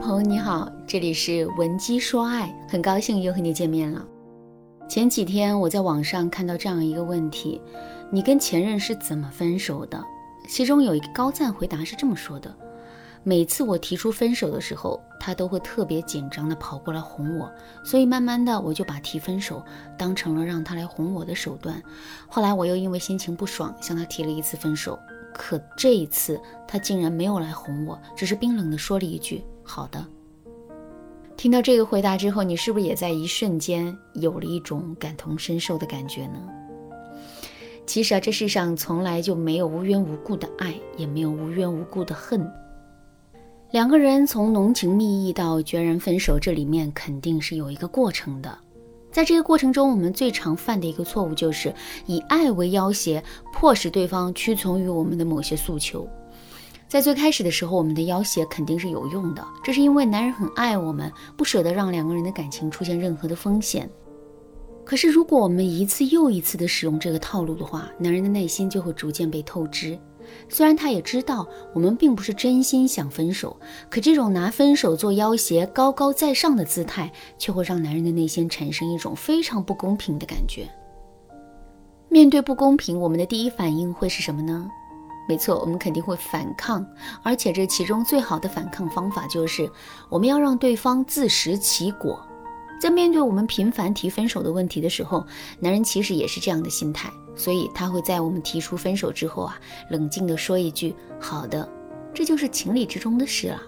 朋友你好，这里是文姬说爱，很高兴又和你见面了。前几天我在网上看到这样一个问题：你跟前任是怎么分手的？其中有一个高赞回答是这么说的：每次我提出分手的时候，他都会特别紧张的跑过来哄我，所以慢慢的我就把提分手当成了让他来哄我的手段。后来我又因为心情不爽，向他提了一次分手。可这一次，他竟然没有来哄我，只是冰冷地说了一句“好的”。听到这个回答之后，你是不是也在一瞬间有了一种感同身受的感觉呢？其实啊，这世上从来就没有无缘无故的爱，也没有无缘无故的恨。两个人从浓情蜜意到决然分手，这里面肯定是有一个过程的。在这个过程中，我们最常犯的一个错误就是以爱为要挟，迫使对方屈从于我们的某些诉求。在最开始的时候，我们的要挟肯定是有用的，这是因为男人很爱我们，不舍得让两个人的感情出现任何的风险。可是，如果我们一次又一次的使用这个套路的话，男人的内心就会逐渐被透支。虽然他也知道我们并不是真心想分手，可这种拿分手做要挟、高高在上的姿态，却会让男人的内心产生一种非常不公平的感觉。面对不公平，我们的第一反应会是什么呢？没错，我们肯定会反抗，而且这其中最好的反抗方法就是，我们要让对方自食其果。在面对我们频繁提分手的问题的时候，男人其实也是这样的心态。所以他会在我们提出分手之后啊，冷静地说一句“好的”，这就是情理之中的事了。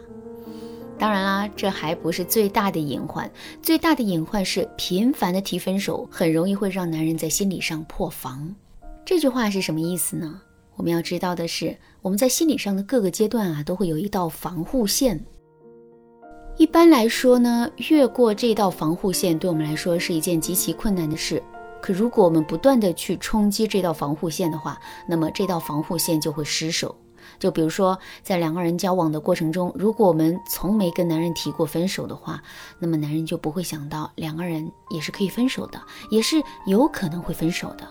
当然啦，这还不是最大的隐患，最大的隐患是频繁的提分手，很容易会让男人在心理上破防。这句话是什么意思呢？我们要知道的是，我们在心理上的各个阶段啊，都会有一道防护线。一般来说呢，越过这道防护线，对我们来说是一件极其困难的事。可如果我们不断的去冲击这道防护线的话，那么这道防护线就会失守。就比如说，在两个人交往的过程中，如果我们从没跟男人提过分手的话，那么男人就不会想到两个人也是可以分手的，也是有可能会分手的。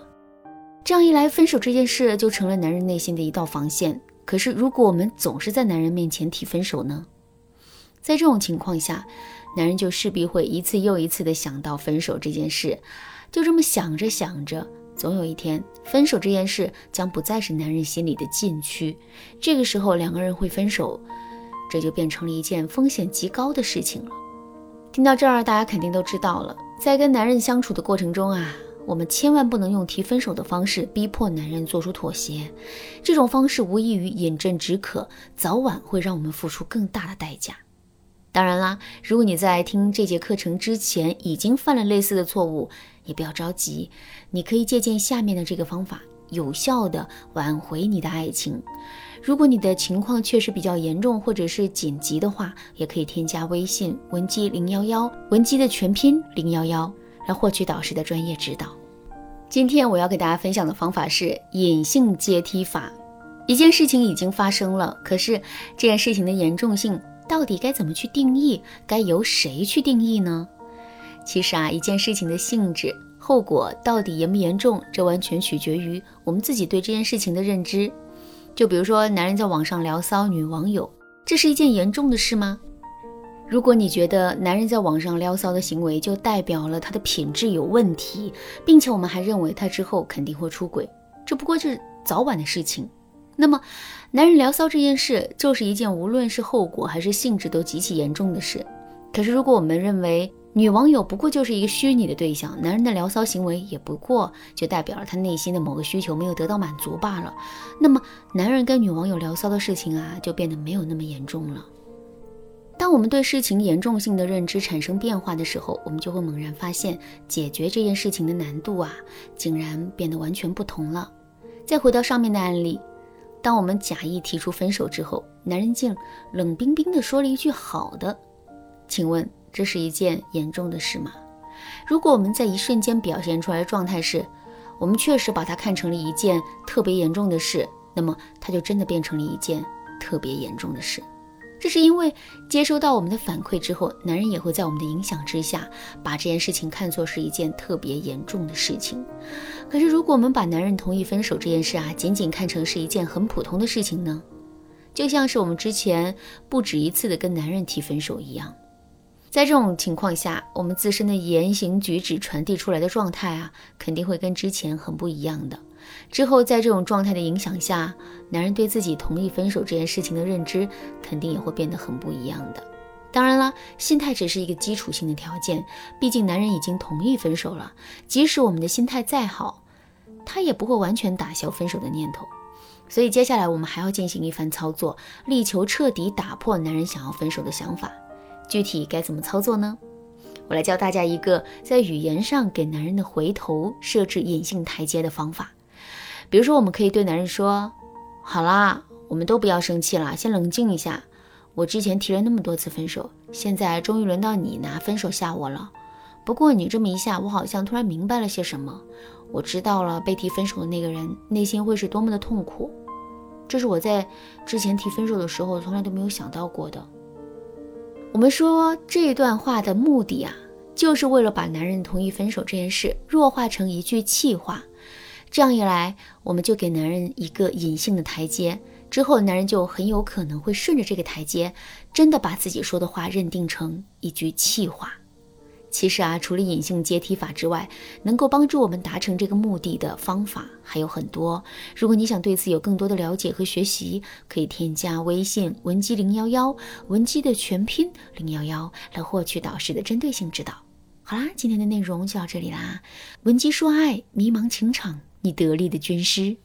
这样一来，分手这件事就成了男人内心的一道防线。可是，如果我们总是在男人面前提分手呢？在这种情况下，男人就势必会一次又一次的想到分手这件事。就这么想着想着，总有一天，分手这件事将不再是男人心里的禁区。这个时候，两个人会分手，这就变成了一件风险极高的事情了。听到这儿，大家肯定都知道了，在跟男人相处的过程中啊，我们千万不能用提分手的方式逼迫男人做出妥协。这种方式无异于饮鸩止渴，早晚会让我们付出更大的代价。当然啦，如果你在听这节课程之前已经犯了类似的错误，也不要着急，你可以借鉴下面的这个方法，有效的挽回你的爱情。如果你的情况确实比较严重或者是紧急的话，也可以添加微信文姬零幺幺，文姬的全拼零幺幺，来获取导师的专业指导。今天我要给大家分享的方法是隐性阶梯法。一件事情已经发生了，可是这件事情的严重性到底该怎么去定义？该由谁去定义呢？其实啊，一件事情的性质、后果到底严不严重，这完全取决于我们自己对这件事情的认知。就比如说，男人在网上聊骚女网友，这是一件严重的事吗？如果你觉得男人在网上撩骚的行为就代表了他的品质有问题，并且我们还认为他之后肯定会出轨，这不过是早晚的事情。那么，男人聊骚这件事就是一件无论是后果还是性质都极其严重的事。可是，如果我们认为，女网友不过就是一个虚拟的对象，男人的聊骚行为也不过就代表了他内心的某个需求没有得到满足罢了。那么，男人跟女网友聊骚的事情啊，就变得没有那么严重了。当我们对事情严重性的认知产生变化的时候，我们就会猛然发现，解决这件事情的难度啊，竟然变得完全不同了。再回到上面的案例，当我们假意提出分手之后，男人竟冷冰冰地说了一句“好的”，请问？这是一件严重的事吗？如果我们在一瞬间表现出来的状态是，我们确实把它看成了一件特别严重的事，那么它就真的变成了一件特别严重的事。这是因为接收到我们的反馈之后，男人也会在我们的影响之下，把这件事情看作是一件特别严重的事情。可是，如果我们把男人同意分手这件事啊，仅仅看成是一件很普通的事情呢？就像是我们之前不止一次的跟男人提分手一样。在这种情况下，我们自身的言行举止传递出来的状态啊，肯定会跟之前很不一样的。之后，在这种状态的影响下，男人对自己同意分手这件事情的认知，肯定也会变得很不一样的。当然了，心态只是一个基础性的条件，毕竟男人已经同意分手了，即使我们的心态再好，他也不会完全打消分手的念头。所以，接下来我们还要进行一番操作，力求彻底打破男人想要分手的想法。具体该怎么操作呢？我来教大家一个在语言上给男人的回头设置隐性台阶的方法。比如说，我们可以对男人说：“好啦，我们都不要生气了，先冷静一下。我之前提了那么多次分手，现在终于轮到你拿分手吓我了。不过你这么一下，我好像突然明白了些什么。我知道了，被提分手的那个人内心会是多么的痛苦。这是我在之前提分手的时候从来都没有想到过的。”我们说这段话的目的啊，就是为了把男人同意分手这件事弱化成一句气话，这样一来，我们就给男人一个隐性的台阶，之后男人就很有可能会顺着这个台阶，真的把自己说的话认定成一句气话。其实啊，除了隐性阶梯法之外，能够帮助我们达成这个目的的方法还有很多。如果你想对此有更多的了解和学习，可以添加微信文姬零幺幺，文姬的全拼零幺幺，来获取导师的针对性指导。好啦，今天的内容就到这里啦。文姬说爱，迷茫情场，你得力的军师。